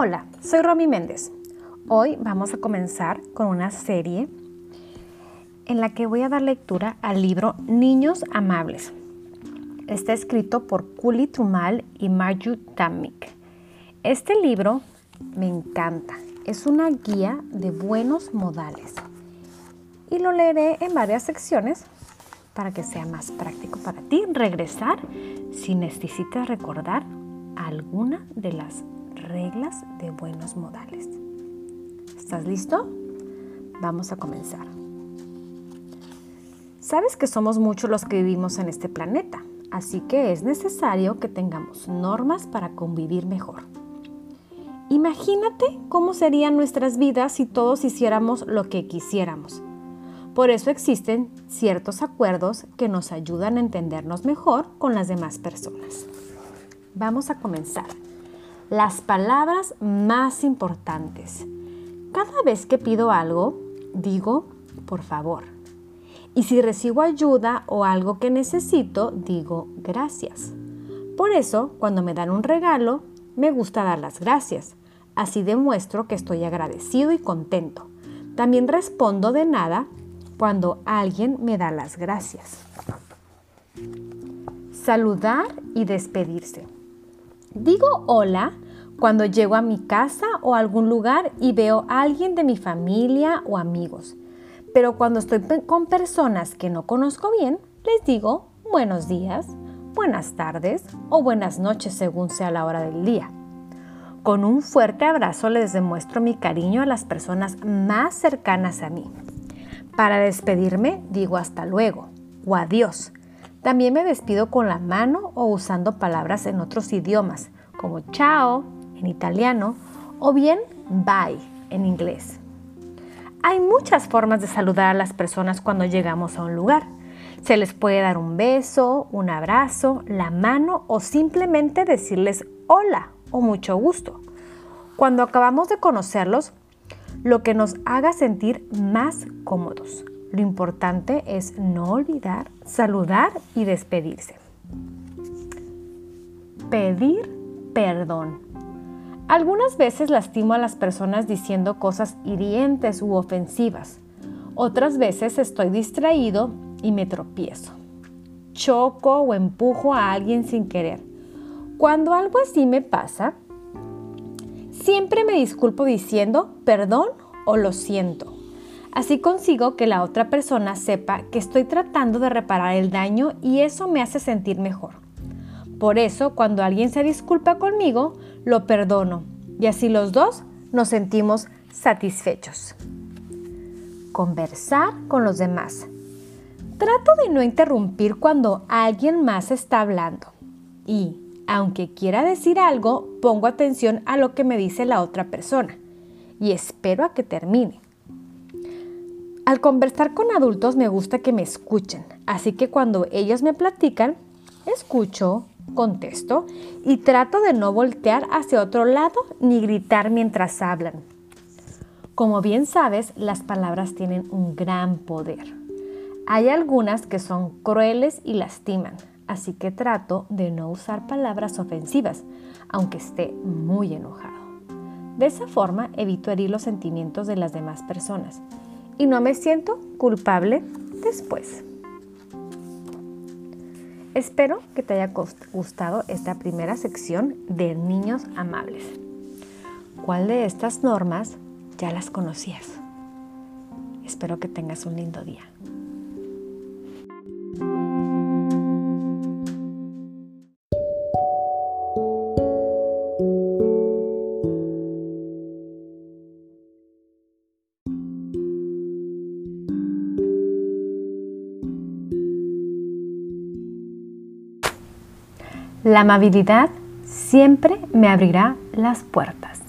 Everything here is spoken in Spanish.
Hola, soy Romy Méndez. Hoy vamos a comenzar con una serie en la que voy a dar lectura al libro Niños Amables. Está escrito por Kuli Trumal y Marju Tamik. Este libro me encanta. Es una guía de buenos modales. Y lo leeré en varias secciones para que sea más práctico para ti regresar si necesitas recordar alguna de las reglas de buenos modales. ¿Estás listo? Vamos a comenzar. Sabes que somos muchos los que vivimos en este planeta, así que es necesario que tengamos normas para convivir mejor. Imagínate cómo serían nuestras vidas si todos hiciéramos lo que quisiéramos. Por eso existen ciertos acuerdos que nos ayudan a entendernos mejor con las demás personas. Vamos a comenzar las palabras más importantes. Cada vez que pido algo, digo, por favor. Y si recibo ayuda o algo que necesito, digo, gracias. Por eso, cuando me dan un regalo, me gusta dar las gracias. Así demuestro que estoy agradecido y contento. También respondo de nada cuando alguien me da las gracias. Saludar y despedirse. Digo hola cuando llego a mi casa o a algún lugar y veo a alguien de mi familia o amigos. Pero cuando estoy con personas que no conozco bien, les digo buenos días, buenas tardes o buenas noches según sea la hora del día. Con un fuerte abrazo les demuestro mi cariño a las personas más cercanas a mí. Para despedirme digo hasta luego o adiós también me despido con la mano o usando palabras en otros idiomas, como chao en italiano o bien bye en inglés. Hay muchas formas de saludar a las personas cuando llegamos a un lugar. Se les puede dar un beso, un abrazo, la mano o simplemente decirles hola o mucho gusto. Cuando acabamos de conocerlos, lo que nos haga sentir más cómodos. Lo importante es no olvidar saludar y despedirse. Pedir perdón. Algunas veces lastimo a las personas diciendo cosas hirientes u ofensivas. Otras veces estoy distraído y me tropiezo. Choco o empujo a alguien sin querer. Cuando algo así me pasa, siempre me disculpo diciendo perdón o lo siento Así consigo que la otra persona sepa que estoy tratando de reparar el daño y eso me hace sentir mejor. Por eso, cuando alguien se disculpa conmigo, lo perdono y así los dos nos sentimos satisfechos. Conversar con los demás. Trato de no interrumpir cuando alguien más está hablando y, aunque quiera decir algo, pongo atención a lo que me dice la otra persona y espero a que termine. Al conversar con adultos me gusta que me escuchen, así que cuando ellos me platican, escucho, contesto y trato de no voltear hacia otro lado ni gritar mientras hablan. Como bien sabes, las palabras tienen un gran poder. Hay algunas que son crueles y lastiman, así que trato de no usar palabras ofensivas, aunque esté muy enojado. De esa forma evito herir los sentimientos de las demás personas y no me siento culpable después. Espero que te haya gustado esta primera sección de niños amables. ¿Cuál de estas normas ya las conocías? Espero que tengas un lindo día. La amabilidad siempre me abrirá las puertas.